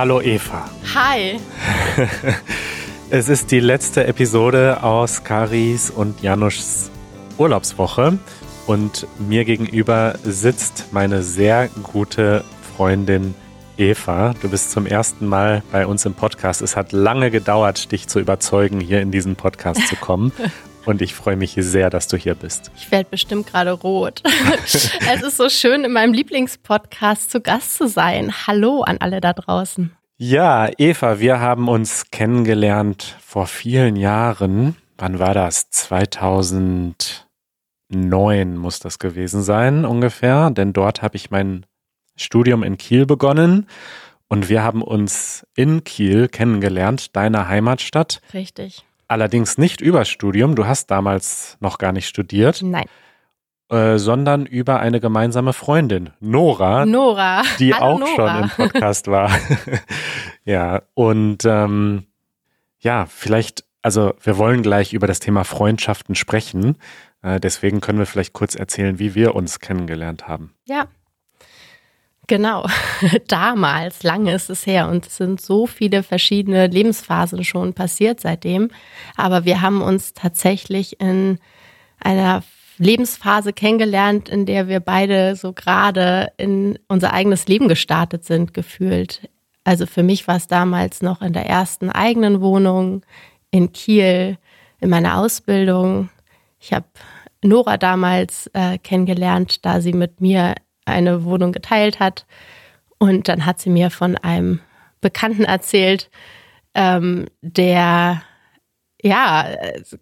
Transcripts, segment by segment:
Hallo Eva. Hi. es ist die letzte Episode aus Karis und Januschs Urlaubswoche und mir gegenüber sitzt meine sehr gute Freundin Eva. Du bist zum ersten Mal bei uns im Podcast. Es hat lange gedauert, dich zu überzeugen, hier in diesen Podcast zu kommen. Und ich freue mich sehr, dass du hier bist. Ich werde bestimmt gerade rot. es ist so schön, in meinem Lieblingspodcast zu Gast zu sein. Hallo an alle da draußen. Ja, Eva, wir haben uns kennengelernt vor vielen Jahren. Wann war das? 2009 muss das gewesen sein, ungefähr. Denn dort habe ich mein Studium in Kiel begonnen. Und wir haben uns in Kiel kennengelernt, deiner Heimatstadt. Richtig. Allerdings nicht über Studium, du hast damals noch gar nicht studiert. Nein. Äh, sondern über eine gemeinsame Freundin, Nora. Nora. Die Hallo, auch Nora. schon im Podcast war. ja, und ähm, ja, vielleicht, also wir wollen gleich über das Thema Freundschaften sprechen. Äh, deswegen können wir vielleicht kurz erzählen, wie wir uns kennengelernt haben. Ja. Genau, damals, lange ist es her und es sind so viele verschiedene Lebensphasen schon passiert seitdem. Aber wir haben uns tatsächlich in einer Lebensphase kennengelernt, in der wir beide so gerade in unser eigenes Leben gestartet sind, gefühlt. Also für mich war es damals noch in der ersten eigenen Wohnung in Kiel, in meiner Ausbildung. Ich habe Nora damals äh, kennengelernt, da sie mit mir eine Wohnung geteilt hat. Und dann hat sie mir von einem Bekannten erzählt, ähm, der ja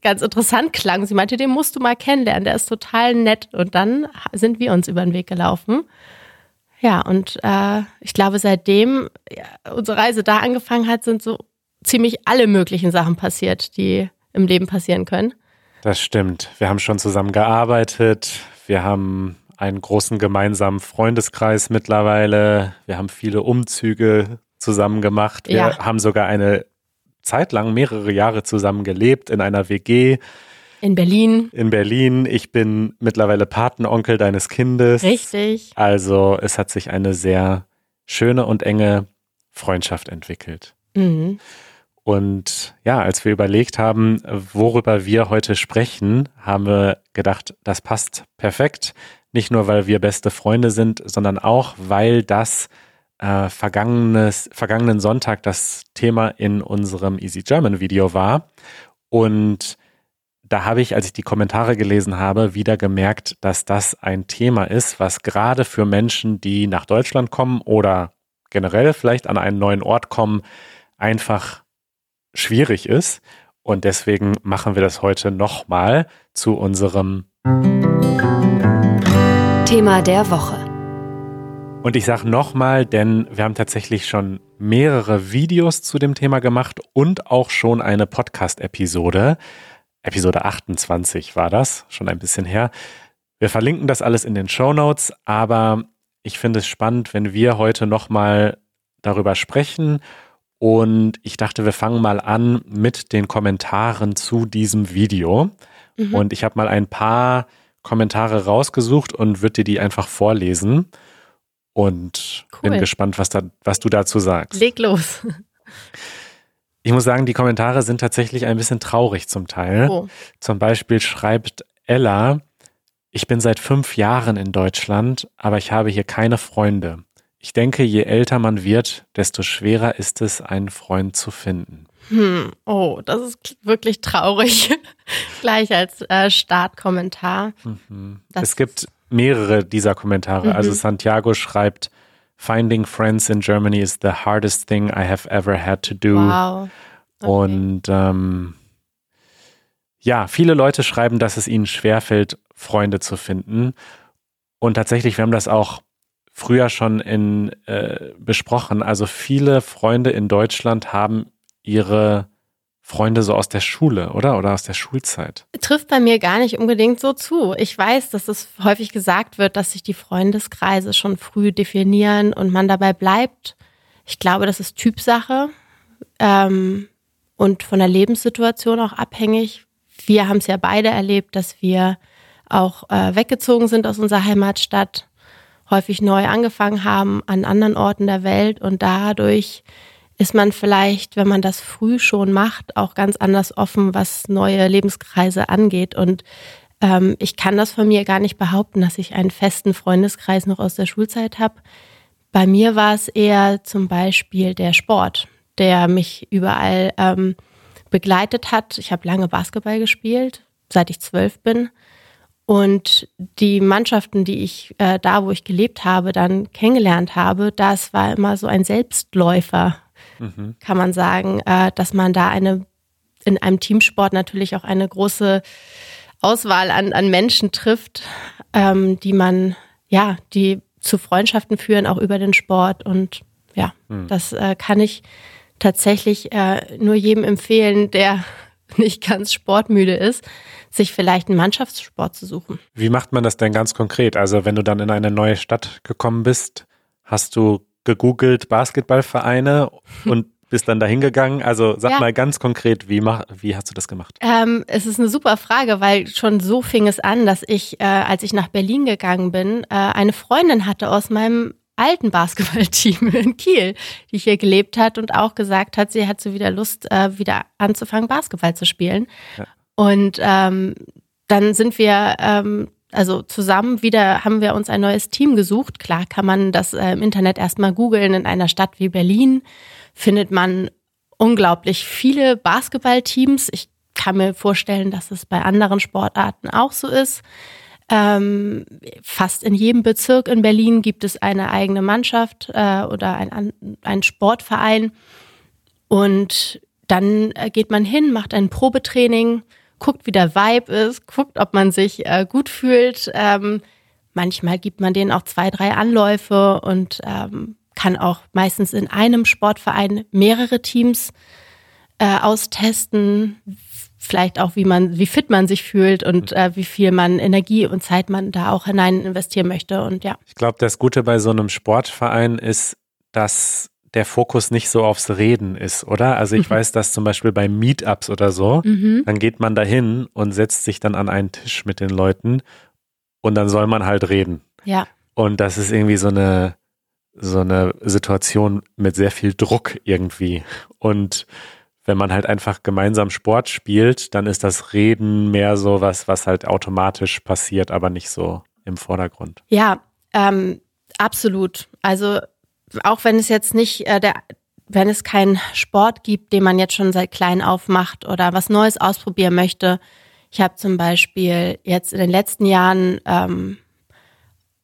ganz interessant klang. Sie meinte, den musst du mal kennenlernen, der ist total nett. Und dann sind wir uns über den Weg gelaufen. Ja, und äh, ich glaube, seitdem ja, unsere Reise da angefangen hat, sind so ziemlich alle möglichen Sachen passiert, die im Leben passieren können. Das stimmt. Wir haben schon zusammen gearbeitet. Wir haben einen großen gemeinsamen Freundeskreis mittlerweile. Wir haben viele Umzüge zusammen gemacht. Wir Ja. haben sogar eine Zeit lang mehrere Jahre zusammen gelebt in einer WG In Berlin. in Berlin. Ich bin mittlerweile Patenonkel deines Kindes. Richtig. Also es hat sich eine sehr schöne und enge Freundschaft entwickelt. Mhm. Und ja, als wir überlegt haben, worüber wir heute sprechen, haben wir gedacht, das passt perfekt. Nicht nur, weil wir beste Freunde sind, sondern auch, weil das äh, vergangenes, vergangenen Sonntag das Thema in unserem Easy German Video war. Und da habe ich, als ich die Kommentare gelesen habe, wieder gemerkt, dass das ein Thema ist, was gerade für Menschen, die nach Deutschland kommen oder generell vielleicht an einen neuen Ort kommen, einfach schwierig ist. Und deswegen machen wir das heute nochmal zu unserem Thema der Woche. Und ich sage nochmal, denn wir haben tatsächlich schon mehrere Videos zu dem Thema gemacht und auch schon eine Podcast-Episode. Episode 28 war das, schon ein bisschen her. Wir verlinken das alles in den Show Notes, aber ich finde es spannend, wenn wir heute nochmal darüber sprechen. Und ich dachte, wir fangen mal an mit den Kommentaren zu diesem Video. Mhm. Und ich habe mal ein paar Kommentare rausgesucht und würde dir die einfach vorlesen. Und Cool. bin gespannt, was, da, was du dazu sagst. Leg los. Ich muss sagen, die Kommentare sind tatsächlich ein bisschen traurig zum Teil. Oh. Zum Beispiel schreibt Ella, ich bin seit fünf Jahren in Deutschland, aber ich habe hier keine Freunde. Ich denke, je älter man wird, desto schwerer ist es, einen Freund zu finden. Hm. oh, das ist wirklich traurig. Gleich als äh, Startkommentar. Das- es gibt mehrere dieser Kommentare. Mhm. Also Santiago schreibt, Finding friends in Germany is the hardest thing I have ever had to do. Wow. Okay. Und ähm, ja, viele Leute schreiben, dass es ihnen schwerfällt, Freunde zu finden. Und tatsächlich, wir haben das auch früher schon in, äh, besprochen. Also viele Freunde in Deutschland haben ihre Freunde so aus der Schule, oder? Oder aus der Schulzeit. Trifft bei mir gar nicht unbedingt so zu. Ich weiß, dass es häufig gesagt wird, dass sich die Freundeskreise schon früh definieren und man dabei bleibt. Ich glaube, das ist Typsache ähm, und von der Lebenssituation auch abhängig. Wir haben es ja beide erlebt, dass wir auch äh, weggezogen sind aus unserer Heimatstadt häufig neu angefangen haben an anderen Orten der Welt und dadurch ist man vielleicht, wenn man das früh schon macht, auch ganz anders offen, was neue Lebenskreise angeht. Und ähm, ich kann das von mir gar nicht behaupten, dass ich einen festen Freundeskreis noch aus der Schulzeit habe. Bei mir war es eher zum Beispiel der Sport, der mich überall ähm, begleitet hat. Ich habe lange Basketball gespielt, seit ich zwölf bin. Und die Mannschaften, die ich äh, da, wo ich gelebt habe, dann kennengelernt habe, das war immer so ein Selbstläufer mhm. kann man sagen, äh, dass man da eine in einem Teamsport natürlich auch eine große Auswahl an, an Menschen trifft, ähm, die man, ja, die zu Freundschaften führen, auch über den Sport. Und ja, mhm. das äh, kann ich tatsächlich äh, nur jedem empfehlen, der nicht ganz sportmüde ist, sich vielleicht einen Mannschaftssport zu suchen. Wie macht man das denn ganz konkret? Also wenn du dann in eine neue Stadt gekommen bist, hast du gegoogelt Basketballvereine und bist dann dahin gegangen. Also sag ja. mal ganz konkret, wie, mach, wie hast du das gemacht? Ähm, es ist eine super Frage, weil schon so fing es an, dass ich, äh, als ich nach Berlin gegangen bin, äh, eine Freundin hatte aus meinem alten Basketballteam in Kiel, die hier gelebt hat und auch gesagt hat, sie hat so wieder Lust, äh, wieder anzufangen, Basketball zu spielen. Ja. Und ähm, dann sind wir ähm, also zusammen wieder haben wir uns ein neues Team gesucht. Klar kann man das äh, im Internet erstmal googeln. In einer Stadt wie Berlin findet man unglaublich viele Basketballteams. Ich kann mir vorstellen, dass es bei anderen Sportarten auch so ist. Ähm, fast in jedem Bezirk in Berlin gibt es eine eigene Mannschaft äh, oder ein, ein Sportverein. Und dann äh, geht man hin, macht ein Probetraining guckt, wie der Vibe ist, guckt, ob man sich äh, gut fühlt. Ähm, manchmal gibt man denen auch zwei, drei Anläufe und ähm, kann auch meistens in einem Sportverein mehrere Teams äh, austesten. Vielleicht auch, wie man, wie fit man sich fühlt und äh, wie viel man Energie und Zeit man da auch hinein investieren möchte. Und ja. Ich glaube, das Gute bei so einem Sportverein ist, dass der Fokus nicht so aufs Reden ist, oder? Also ich mhm. weiß, dass zum Beispiel bei Meetups oder so, mhm. dann geht man dahin und setzt sich dann an einen Tisch mit den Leuten und dann soll man halt reden. Ja. Und das ist irgendwie so eine, so eine Situation mit sehr viel Druck irgendwie. Und wenn man halt einfach gemeinsam Sport spielt, dann ist das Reden mehr so was, was halt automatisch passiert, aber nicht so im Vordergrund. Ja, ähm, absolut. Also auch wenn es jetzt nicht äh, der, wenn es keinen Sport gibt, den man jetzt schon seit klein auf macht oder was Neues ausprobieren möchte. Ich habe zum Beispiel jetzt in den letzten Jahren ähm,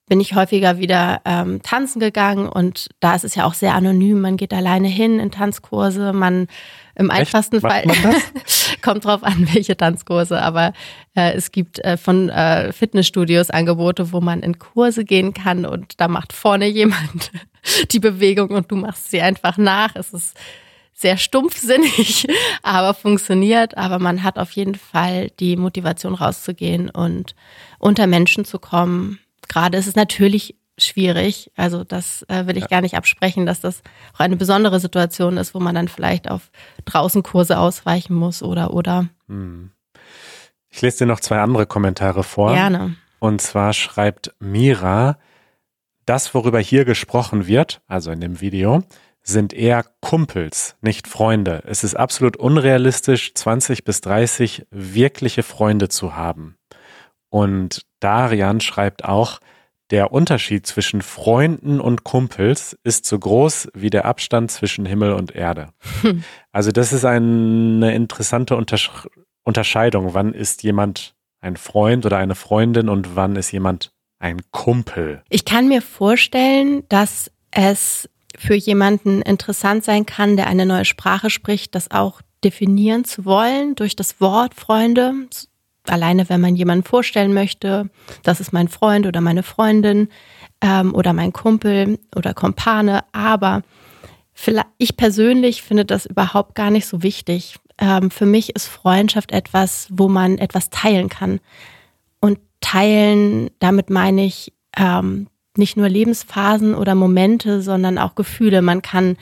bin ich häufiger wieder ähm, tanzen gegangen und da ist es ja auch sehr anonym. Man geht alleine hin in Tanzkurse, man im einfachsten Fall kommt drauf an, welche Tanzkurse, aber äh, es gibt äh, von äh, Fitnessstudios Angebote, wo man in Kurse gehen kann und da macht vorne jemand die Bewegung und du machst sie einfach nach. Es ist sehr stumpfsinnig, aber funktioniert. Aber man hat auf jeden Fall die Motivation rauszugehen und unter Menschen zu kommen gerade ist es natürlich schwierig. Also das äh, will ich ja. gar nicht absprechen, dass das auch eine besondere Situation ist, wo man dann vielleicht auf draußen Kurse ausweichen muss oder oder. Hm. Ich lese dir noch zwei andere Kommentare vor. Gerne. Und zwar schreibt Mira, das, worüber hier gesprochen wird, also in dem Video, sind eher Kumpels, nicht Freunde. Es ist absolut unrealistisch, 20 bis 30 wirkliche Freunde zu haben. Und Darian schreibt auch, der Unterschied zwischen Freunden und Kumpels ist so groß wie der Abstand zwischen Himmel und Erde. Hm. Also das ist eine interessante Untersch Unterscheidung. Wann ist jemand ein Freund oder eine Freundin und wann ist jemand ein Kumpel? Ich kann mir vorstellen, dass es für jemanden interessant sein kann, der eine neue Sprache spricht, das auch definieren zu wollen durch das Wort Freunde alleine wenn man jemanden vorstellen möchte, das ist mein Freund oder meine Freundin ähm, oder mein Kumpel oder Kompane, aber ich persönlich finde das überhaupt gar nicht so wichtig. Ähm, für mich ist Freundschaft etwas, wo man etwas teilen kann. Und teilen, damit meine ich ähm, nicht nur Lebensphasen oder Momente, sondern auch Gefühle. Man kann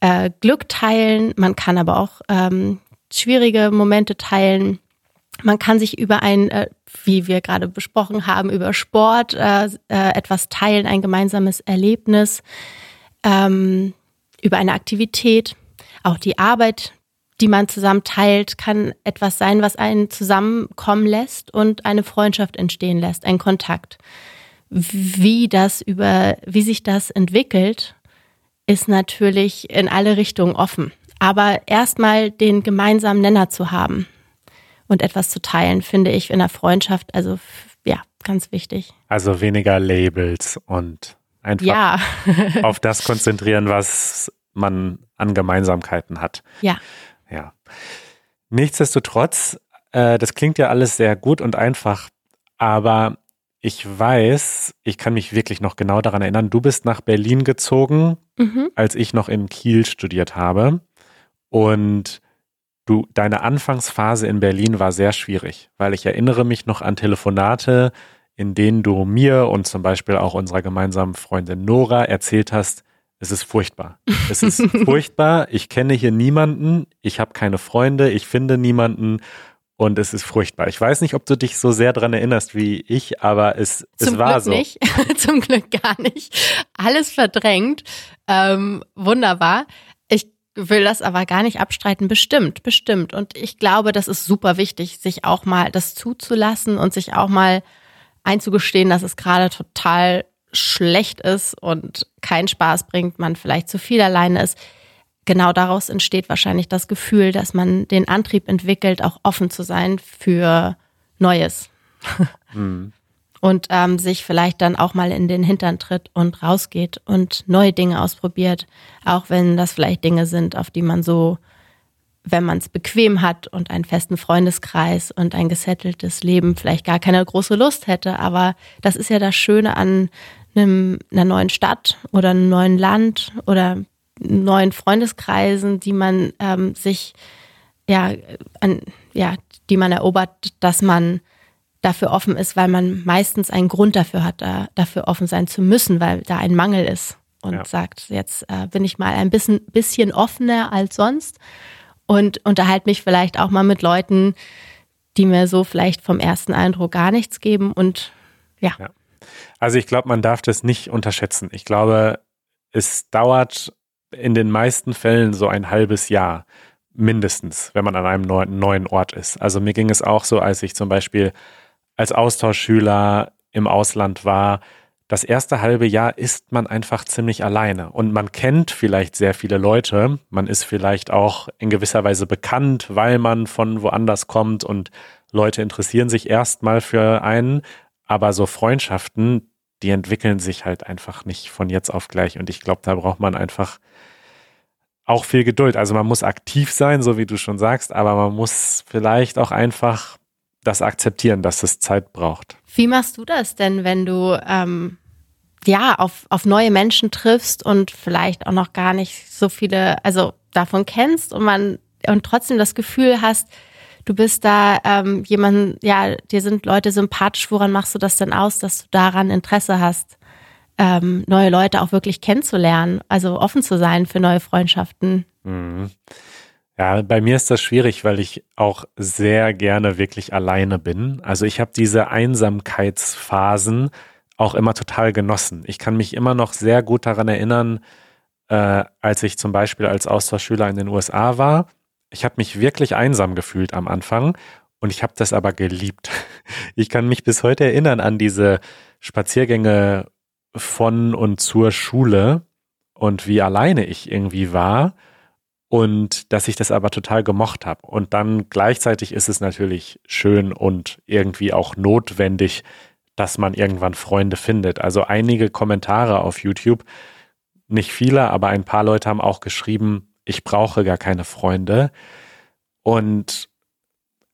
äh, Glück teilen, man kann aber auch ähm, schwierige Momente teilen Man kann sich über ein, äh, wie wir gerade besprochen haben, über Sport äh, äh, etwas teilen, ein gemeinsames Erlebnis, ähm, über eine Aktivität. Auch die Arbeit, die man zusammen teilt, kann etwas sein, was einen zusammenkommen lässt und eine Freundschaft entstehen lässt, ein Kontakt. Wie das über, wie sich das entwickelt, ist natürlich in alle Richtungen offen. Aber erstmal den gemeinsamen Nenner zu haben und etwas zu teilen, finde ich in der Freundschaft, also ja, ganz wichtig. Also weniger Labels und einfach Ja, auf das konzentrieren, was man an Gemeinsamkeiten hat. ja. Ja. Nichtsdestotrotz, äh, das klingt ja alles sehr gut und einfach, aber ich weiß, ich kann mich wirklich noch genau daran erinnern, du bist nach Berlin gezogen, Mhm. als ich noch in Kiel studiert habe. Und du, deine Anfangsphase in Berlin war sehr schwierig, weil ich erinnere mich noch an Telefonate, in denen du mir und zum Beispiel auch unserer gemeinsamen Freundin Nora erzählt hast, es ist furchtbar. Es ist furchtbar. Ich kenne hier niemanden. Ich habe keine Freunde. Ich finde niemanden. Und es ist furchtbar. Ich weiß nicht, ob du dich so sehr daran erinnerst wie ich, aber es, es Zum war Glück so. nicht. Zum Glück gar nicht. Alles verdrängt. Ähm, wunderbar. Will das aber gar nicht abstreiten. Bestimmt, bestimmt. Und ich glaube, das ist super wichtig, sich auch mal das zuzulassen und sich auch mal einzugestehen, dass es gerade total schlecht ist und keinen Spaß bringt, man vielleicht zu viel alleine ist. Genau daraus entsteht wahrscheinlich das Gefühl, dass man den Antrieb entwickelt, auch offen zu sein für Neues Hm. Und ähm, sich vielleicht dann auch mal in den Hintern tritt und rausgeht und neue Dinge ausprobiert, auch wenn das vielleicht Dinge sind, auf die man so, wenn man es bequem hat und einen festen Freundeskreis und ein gesetteltes Leben vielleicht gar keine große Lust hätte. Aber das ist ja das Schöne an einem, einer neuen Stadt oder einem neuen Land oder neuen Freundeskreisen, die man ähm, sich ja, an, ja, die man erobert, dass man dafür offen ist, weil man meistens einen Grund dafür hat, da, dafür offen sein zu müssen, weil da ein Mangel ist und Ja. sagt, jetzt äh, bin ich mal ein bisschen, bisschen offener als sonst und unterhalte mich vielleicht auch mal mit Leuten, die mir so vielleicht vom ersten Eindruck gar nichts geben und ja, Ja. Also ich glaube, man darf das nicht unterschätzen. Ich glaube, es dauert in den meisten Fällen so ein halbes Jahr mindestens, wenn man an einem neuen, neuen Ort ist. Also mir ging es auch so, als ich zum Beispiel als Austauschschüler im Ausland war. Das erste halbe Jahr ist man einfach ziemlich alleine und man kennt vielleicht sehr viele Leute. Man ist vielleicht auch in gewisser Weise bekannt, weil man von woanders kommt und Leute interessieren sich erstmal für einen. Aber so Freundschaften, die entwickeln sich halt einfach nicht von jetzt auf gleich. Und ich glaube, da braucht man einfach auch viel Geduld. Also man muss aktiv sein, so wie du schon sagst, aber man muss vielleicht auch einfach das akzeptieren, dass es Zeit braucht. Wie machst du das denn, wenn du ähm, ja auf, auf neue Menschen triffst und vielleicht auch noch gar nicht so viele, also davon kennst und man und trotzdem das Gefühl hast, du bist da ähm, jemand, ja, dir sind Leute sympathisch, woran machst du das denn aus, dass du daran Interesse hast, ähm, neue Leute auch wirklich kennenzulernen, also offen zu sein für neue Freundschaften? Mhm. Ja, bei mir ist das schwierig, weil ich auch sehr gerne wirklich alleine bin. Also ich habe diese Einsamkeitsphasen auch immer total genossen. Ich kann mich immer noch sehr gut daran erinnern, äh, als ich zum Beispiel als Austauschschüler in den USA war. Ich habe mich wirklich einsam gefühlt am Anfang und ich habe das aber geliebt. Ich kann mich bis heute erinnern an diese Spaziergänge von und zur Schule und wie alleine ich irgendwie war und dass ich das aber total gemocht habe. Und dann gleichzeitig ist es natürlich schön und irgendwie auch notwendig, dass man irgendwann Freunde findet. Also einige Kommentare auf YouTube, nicht viele, aber ein paar Leute haben auch geschrieben, ich brauche gar keine Freunde. Und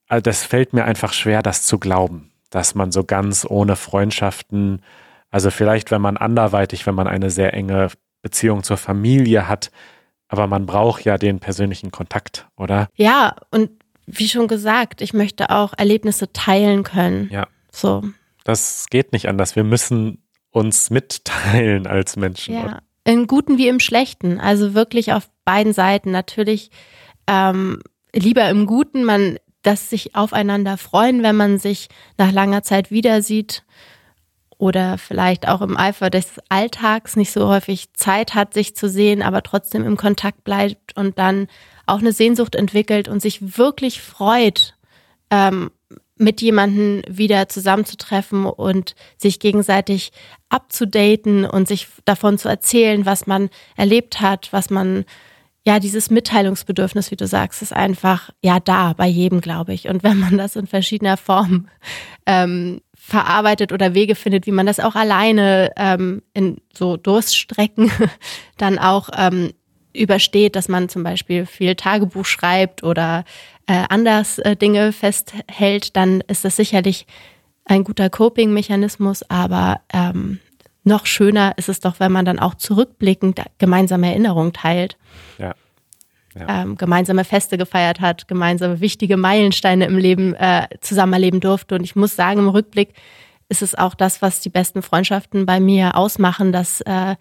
also das fällt mir einfach schwer, das zu glauben, dass man so ganz ohne Freundschaften, also vielleicht, wenn man anderweitig, wenn man eine sehr enge Beziehung zur Familie hat, aber man braucht ja den persönlichen Kontakt, oder? Ja, und wie schon gesagt, ich möchte auch Erlebnisse teilen können. Ja. So, Das geht nicht anders. Wir müssen uns mitteilen als Menschen. Ja, im Guten wie im Schlechten. Also wirklich auf beiden Seiten. Natürlich ähm, lieber im Guten, man dass sich aufeinander freuen, wenn man sich nach langer Zeit wieder sieht oder vielleicht auch im Eifer des Alltags nicht so häufig Zeit hat, sich zu sehen, aber trotzdem im Kontakt bleibt und dann auch eine Sehnsucht entwickelt und sich wirklich freut, ähm, mit jemandem wieder zusammenzutreffen und sich gegenseitig abzudaten und sich davon zu erzählen, was man erlebt hat, was man ja, dieses Mitteilungsbedürfnis, wie du sagst, ist einfach ja da bei jedem, glaube ich. Und wenn man das in verschiedener Form ähm, verarbeitet oder Wege findet, wie man das auch alleine ähm, in so Durststrecken dann auch ähm, übersteht, dass man zum Beispiel viel Tagebuch schreibt oder äh, anders äh, Dinge festhält, dann ist das sicherlich ein guter Coping-Mechanismus, aber ähm, noch schöner ist es doch, wenn man dann auch zurückblickend gemeinsame Erinnerungen teilt. Ja. Ja. Ähm, gemeinsame Feste gefeiert hat, gemeinsame wichtige Meilensteine im Leben äh, zusammen erleben durfte. Und ich muss sagen, im Rückblick ist es auch das, was die besten Freundschaften bei mir ausmachen, dass äh,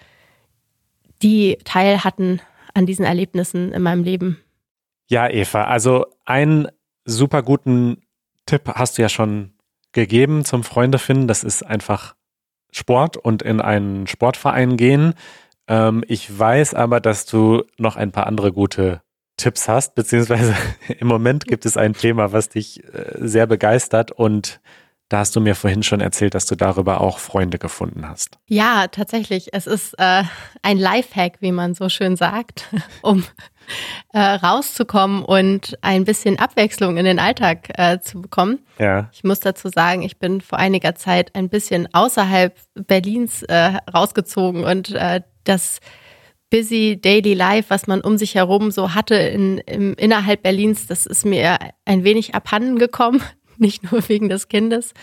die Teil hatten an diesen Erlebnissen in meinem Leben. Ja, Eva, also einen super guten Tipp hast du ja schon gegeben zum Freunde finden. Das ist einfach Sport und in einen Sportverein gehen. Ähm, ich weiß aber, dass du noch ein paar andere gute Tipps hast, beziehungsweise im Moment gibt es ein Thema, was dich äh, sehr begeistert und da hast du mir vorhin schon erzählt, dass du darüber auch Freunde gefunden hast. Ja, tatsächlich. Es ist äh, ein Lifehack, wie man so schön sagt, um äh, rauszukommen und ein bisschen Abwechslung in den Alltag äh, zu bekommen. Ja. Ich muss dazu sagen, ich bin vor einiger Zeit ein bisschen außerhalb Berlins äh, rausgezogen und äh, das busy daily life, was man um sich herum so hatte in, im, innerhalb Berlins, das ist mir ein wenig abhanden gekommen nicht nur wegen des Kindes,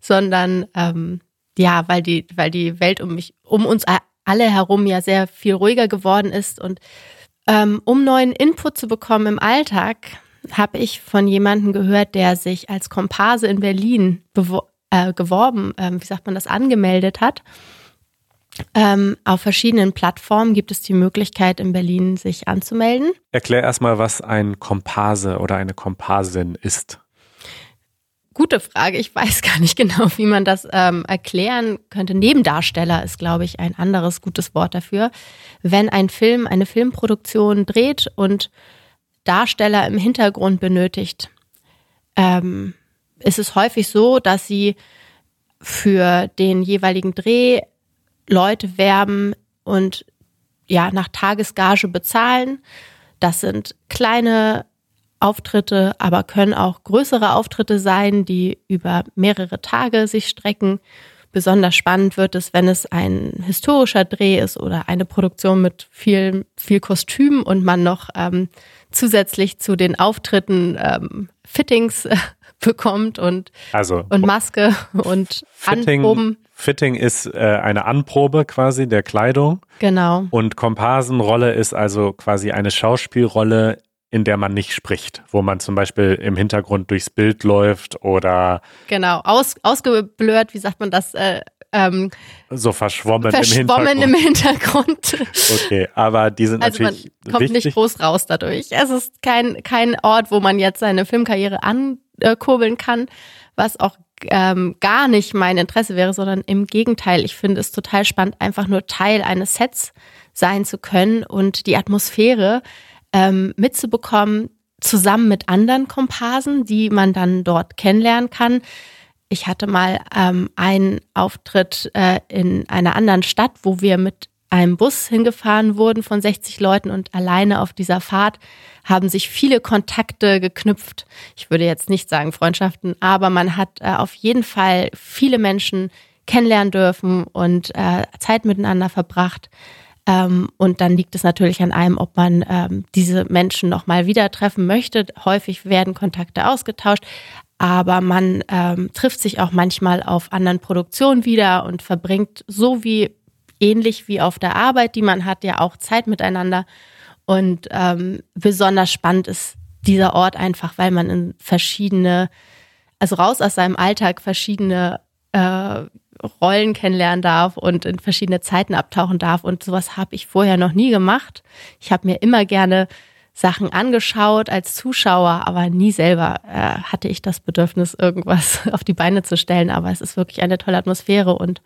sondern ähm, ja, weil die, weil die Welt um mich, um uns alle herum ja sehr viel ruhiger geworden ist. Und ähm, um neuen Input zu bekommen im Alltag, habe ich von jemandem gehört, der sich als Komparse in Berlin äh, geworben, äh, wie sagt man das, angemeldet hat. Ähm, auf verschiedenen Plattformen gibt es die Möglichkeit, in Berlin sich anzumelden. Erklär erstmal, was ein Komparse oder eine Komparsin ist. Gute Frage. Ich weiß gar nicht genau, wie man das ähm, erklären könnte. Nebendarsteller ist, glaube ich, ein anderes gutes Wort dafür. Wenn ein Film, eine Filmproduktion dreht und Darsteller im Hintergrund benötigt, ähm, ist es häufig so, dass sie für den jeweiligen Dreh Leute werben und ja nach Tagesgage bezahlen. Das sind kleine Auftritte, aber können auch größere Auftritte sein, die über mehrere Tage sich strecken. Besonders spannend wird es, wenn es ein historischer Dreh ist oder eine Produktion mit viel, viel Kostüm und man noch ähm, zusätzlich zu den Auftritten ähm, Fittings äh, bekommt und, also, und Maske und Fitting, Anproben. Fitting ist äh, eine Anprobe quasi der Kleidung. Genau. Und Komparsenrolle ist also quasi eine Schauspielrolle in der man nicht spricht, wo man zum Beispiel im Hintergrund durchs Bild läuft oder genau aus, ausgeblurrt, wie sagt man das? Äh, ähm, so verschwommen, verschwommen im, Hintergrund. im Hintergrund. Okay, aber die sind also natürlich man kommt wichtig. nicht groß raus dadurch. Es ist kein kein Ort, wo man jetzt seine Filmkarriere ankurbeln kann, was auch ähm, gar nicht mein Interesse wäre, sondern im Gegenteil. Ich finde es total spannend, einfach nur Teil eines Sets sein zu können und die Atmosphäre ähm, mitzubekommen, zusammen mit anderen Komparsen, die man dann dort kennenlernen kann. Ich hatte mal ähm, einen Auftritt äh, in einer anderen Stadt, wo wir mit einem Bus hingefahren wurden von 60 Leuten und alleine auf dieser Fahrt haben sich viele Kontakte geknüpft. Ich würde jetzt nicht sagen Freundschaften, aber man hat äh, auf jeden Fall viele Menschen kennenlernen dürfen und äh, Zeit miteinander verbracht. Ähm, und dann liegt es natürlich an einem, ob man ähm, diese Menschen nochmal wieder treffen möchte. Häufig werden Kontakte ausgetauscht, aber man ähm, trifft sich auch manchmal auf anderen Produktionen wieder und verbringt so wie ähnlich wie auf der Arbeit, die man hat, ja auch Zeit miteinander. Und ähm, besonders spannend ist dieser Ort einfach, weil man in verschiedene, also raus aus seinem Alltag verschiedene äh, Rollen kennenlernen darf und in verschiedene Zeiten abtauchen darf. Und sowas habe ich vorher noch nie gemacht. Ich habe mir immer gerne Sachen angeschaut als Zuschauer, aber nie selber äh, hatte ich das Bedürfnis, irgendwas auf die Beine zu stellen. Aber es ist wirklich eine tolle Atmosphäre und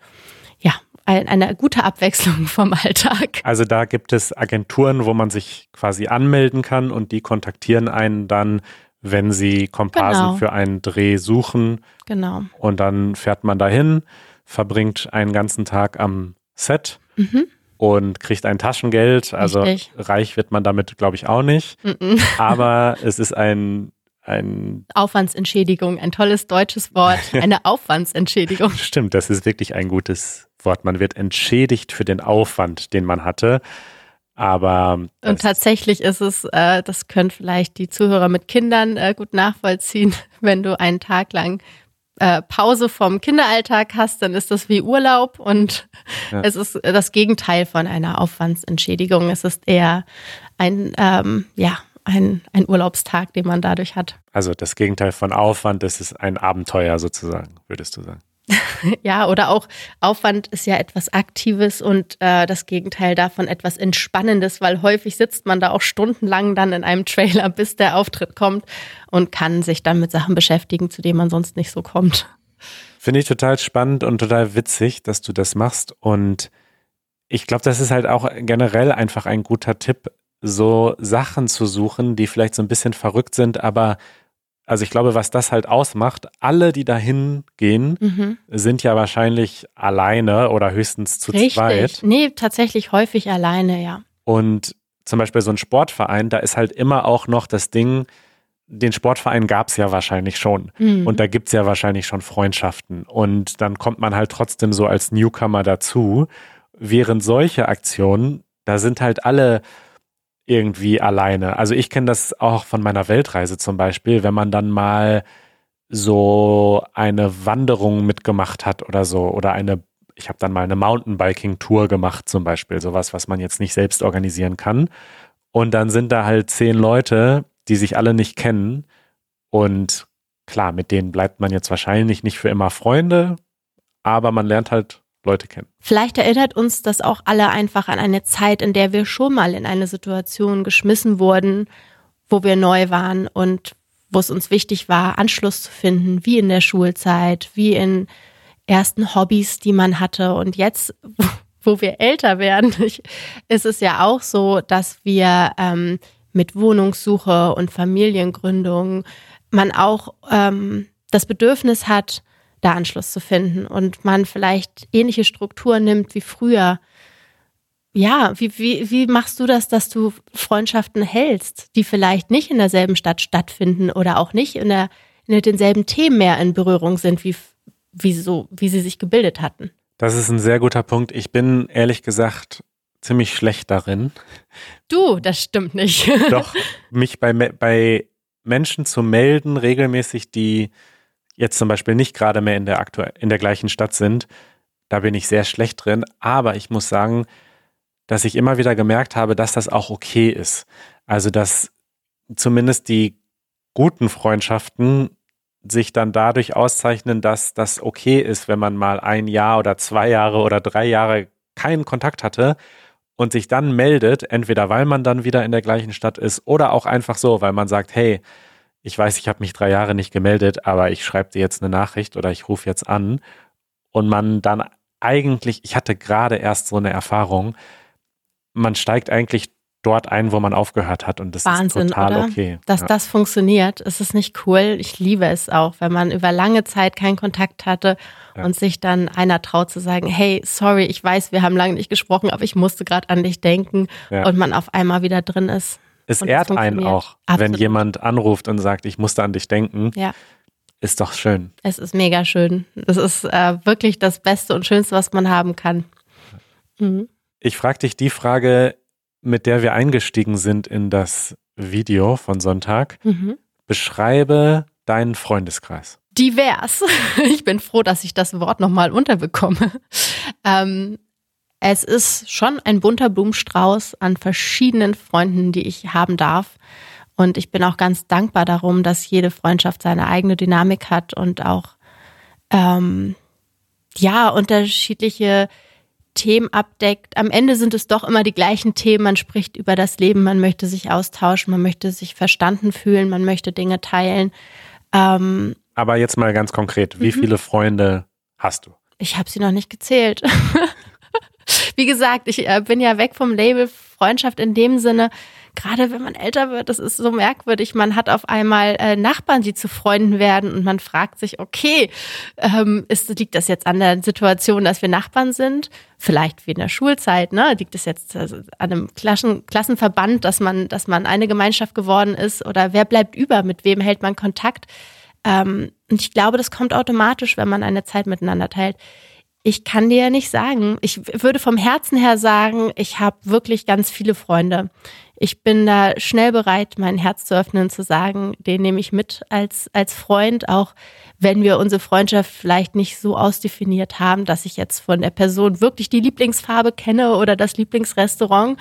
ja, ein, eine gute Abwechslung vom Alltag. Also da gibt es Agenturen, wo man sich quasi anmelden kann und die kontaktieren einen dann, wenn sie Komparsen genau. für einen Dreh suchen. Genau. Und dann fährt man dahin, verbringt einen ganzen Tag am Set. Mhm und kriegt ein Taschengeld. Also Richtig. reich wird man damit, glaube ich, auch nicht. Mm Aber es ist ein, ein Aufwandsentschädigung, ein tolles deutsches Wort, eine Aufwandsentschädigung. Stimmt, das ist wirklich ein gutes Wort. Man wird entschädigt für den Aufwand, den man hatte. Aber und tatsächlich ist es, äh, das können vielleicht die Zuhörer mit Kindern äh, gut nachvollziehen, wenn du einen Tag lang äh, Pause vom Kinderalltag hast, dann ist das wie Urlaub und ja. es ist das Gegenteil von einer Aufwandsentschädigung. Es ist eher ein, ähm, ja, ein, ein Urlaubstag, den man dadurch hat. Also das Gegenteil von Aufwand, das ist ein Abenteuer sozusagen, würdest du sagen. ja, oder auch Aufwand ist ja etwas Aktives und äh, das Gegenteil davon etwas Entspannendes, weil häufig sitzt man da auch stundenlang dann in einem Trailer, bis der Auftritt kommt und kann sich dann mit Sachen beschäftigen, zu denen man sonst nicht so kommt. Finde ich total spannend und total witzig, dass du das machst. Und ich glaube, das ist halt auch generell einfach ein guter Tipp, so Sachen zu suchen, die vielleicht so ein bisschen verrückt sind, aber also ich glaube, was das halt ausmacht, alle, die dahin gehen, mhm. sind ja wahrscheinlich alleine oder höchstens zu Richtig. zweit. Nee, tatsächlich häufig alleine, ja. Und zum Beispiel so ein Sportverein, da ist halt immer auch noch das Ding, den Sportverein gab es ja wahrscheinlich schon. Mhm. Und da gibt es ja wahrscheinlich schon Freundschaften. Und dann kommt man halt trotzdem so als Newcomer dazu. Während solche Aktionen, da sind halt alle irgendwie alleine. Also ich kenne das auch von meiner Weltreise zum Beispiel, wenn man dann mal so eine Wanderung mitgemacht hat oder so oder eine, ich habe dann mal eine Mountainbiking-Tour gemacht zum Beispiel, sowas, was man jetzt nicht selbst organisieren kann. Und dann sind da halt zehn Leute, die sich alle nicht kennen und klar, mit denen bleibt man jetzt wahrscheinlich nicht für immer Freunde, aber man lernt halt Leute kennen. Vielleicht erinnert uns das auch alle einfach an eine Zeit, in der wir schon mal in eine Situation geschmissen wurden, wo wir neu waren und wo es uns wichtig war, Anschluss zu finden, wie in der Schulzeit, wie in ersten Hobbys, die man hatte. Und jetzt, wo wir älter werden, ist es ja auch so, dass wir ähm, mit Wohnungssuche und Familiengründung man auch ähm, das Bedürfnis hat, da Anschluss zu finden und man vielleicht ähnliche Strukturen nimmt wie früher. Ja, wie, wie, wie machst du das, dass du Freundschaften hältst, die vielleicht nicht in derselben Stadt stattfinden oder auch nicht in, der, in denselben Themen mehr in Berührung sind, wie, wie, so, wie sie sich gebildet hatten? Das ist ein sehr guter Punkt. Ich bin ehrlich gesagt ziemlich schlecht darin. Du, das stimmt nicht. Doch, mich bei, bei Menschen zu melden, regelmäßig, die jetzt zum Beispiel nicht gerade mehr in der, aktuell, in der gleichen Stadt sind, da bin ich sehr schlecht drin. Aber ich muss sagen, dass ich immer wieder gemerkt habe, dass das auch okay ist. Also, dass zumindest die guten Freundschaften sich dann dadurch auszeichnen, dass das okay ist, wenn man mal ein Jahr oder zwei Jahre oder drei Jahre keinen Kontakt hatte und sich dann meldet, entweder weil man dann wieder in der gleichen Stadt ist oder auch einfach so, weil man sagt, hey, ich weiß, ich habe mich drei Jahre nicht gemeldet, aber ich schreibe dir jetzt eine Nachricht oder ich rufe jetzt an und man dann eigentlich, ich hatte gerade erst so eine Erfahrung, man steigt eigentlich dort ein, wo man aufgehört hat und das Wahnsinn, ist total oder? okay. Dass ja. das funktioniert, ist es nicht cool. Ich liebe es auch, wenn man über lange Zeit keinen Kontakt hatte ja. und sich dann einer traut zu sagen, hey, sorry, ich weiß, wir haben lange nicht gesprochen, aber ich musste gerade an dich denken ja. und man auf einmal wieder drin ist. Es ehrt einen auch, Absolut. wenn jemand anruft und sagt, ich musste an dich denken. Ja. Ist doch schön. Es ist mega schön. Es ist äh, wirklich das Beste und Schönste, was man haben kann. Mhm. Ich frage dich die Frage, mit der wir eingestiegen sind in das Video von Sonntag. Mhm. Beschreibe deinen Freundeskreis. Divers. Ich bin froh, dass ich das Wort nochmal unterbekomme. Ähm, es ist schon ein bunter Blumenstrauß an verschiedenen Freunden, die ich haben darf. Und ich bin auch ganz dankbar darum, dass jede Freundschaft seine eigene Dynamik hat und auch ähm, ja unterschiedliche Themen abdeckt. Am Ende sind es doch immer die gleichen Themen. Man spricht über das Leben, man möchte sich austauschen, man möchte sich verstanden fühlen, man möchte Dinge teilen. Ähm, Aber jetzt mal ganz konkret, wie mhm. viele Freunde hast du? Ich habe sie noch nicht gezählt. Wie gesagt, ich äh, bin ja weg vom Label Freundschaft in dem Sinne, gerade wenn man älter wird, das ist so merkwürdig. Man hat auf einmal äh, Nachbarn, die zu Freunden werden und man fragt sich, okay, ähm, ist, liegt das jetzt an der Situation, dass wir Nachbarn sind? Vielleicht wie in der Schulzeit, ne? Liegt es jetzt also, an einem Klassen, Klassenverband, dass man, dass man eine Gemeinschaft geworden ist? Oder wer bleibt über? Mit wem hält man Kontakt? Ähm, und ich glaube, das kommt automatisch, wenn man eine Zeit miteinander teilt. Ich kann dir ja nicht sagen. Ich würde vom Herzen her sagen, ich habe wirklich ganz viele Freunde. Ich bin da schnell bereit, mein Herz zu öffnen, zu sagen, den nehme ich mit als, als Freund, auch wenn wir unsere Freundschaft vielleicht nicht so ausdefiniert haben, dass ich jetzt von der Person wirklich die Lieblingsfarbe kenne oder das Lieblingsrestaurant.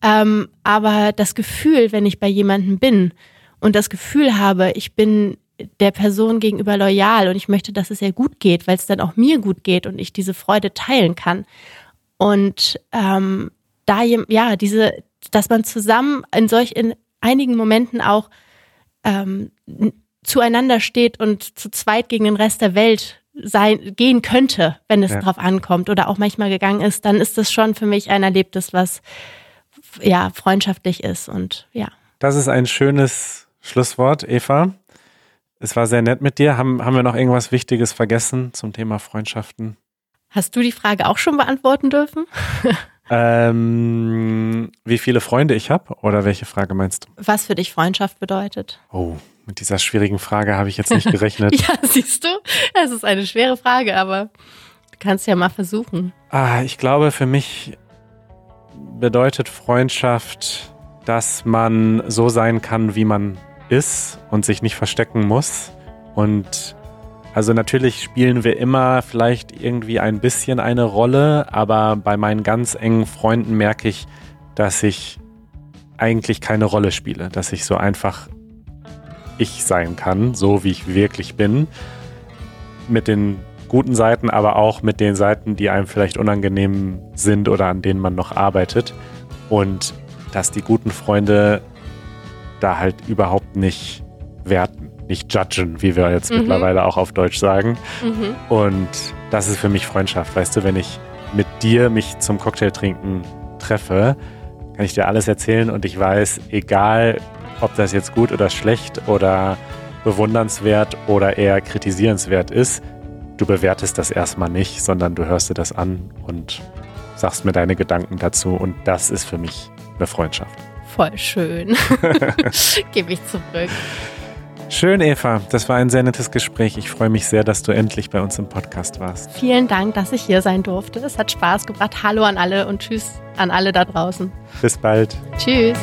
Ähm, aber das Gefühl, wenn ich bei jemandem bin und das Gefühl habe, ich bin der Person gegenüber loyal und ich möchte, dass es ihr gut geht, weil es dann auch mir gut geht und ich diese Freude teilen kann. Und ähm, da ja diese, dass man zusammen in solch in einigen Momenten auch ähm, zueinander steht und zu zweit gegen den Rest der Welt sein gehen könnte, wenn es ja. darauf ankommt oder auch manchmal gegangen ist, dann ist das schon für mich ein Erlebtes, was ja freundschaftlich ist und ja. Das ist ein schönes Schlusswort, Eva. Es war sehr nett mit dir. Haben, haben wir noch irgendwas Wichtiges vergessen zum Thema Freundschaften? Hast du die Frage auch schon beantworten dürfen? ähm, wie viele Freunde ich habe oder welche Frage meinst du? Was für dich Freundschaft bedeutet? Oh, mit dieser schwierigen Frage habe ich jetzt nicht gerechnet. ja, siehst du, es ist eine schwere Frage, aber du kannst ja mal versuchen. Ah, ich glaube, für mich bedeutet Freundschaft, dass man so sein kann, wie man ist und sich nicht verstecken muss. Und also natürlich spielen wir immer vielleicht irgendwie ein bisschen eine Rolle, aber bei meinen ganz engen Freunden merke ich, dass ich eigentlich keine Rolle spiele, dass ich so einfach ich sein kann, so wie ich wirklich bin. Mit den guten Seiten, aber auch mit den Seiten, die einem vielleicht unangenehm sind oder an denen man noch arbeitet. Und dass die guten Freunde da halt überhaupt nicht werten, nicht judgen, wie wir jetzt mhm. mittlerweile auch auf Deutsch sagen. Mhm. Und das ist für mich Freundschaft. Weißt du, wenn ich mit dir mich zum Cocktail trinken treffe, kann ich dir alles erzählen und ich weiß, egal ob das jetzt gut oder schlecht oder bewundernswert oder eher kritisierenswert ist, du bewertest das erstmal nicht, sondern du hörst dir das an und sagst mir deine Gedanken dazu und das ist für mich eine Freundschaft. Voll schön. Gebe ich zurück. Schön, Eva. Das war ein sehr nettes Gespräch. Ich freue mich sehr, dass du endlich bei uns im Podcast warst. Vielen Dank, dass ich hier sein durfte. Es hat Spaß gebracht. Hallo an alle und tschüss an alle da draußen. Bis bald. Tschüss.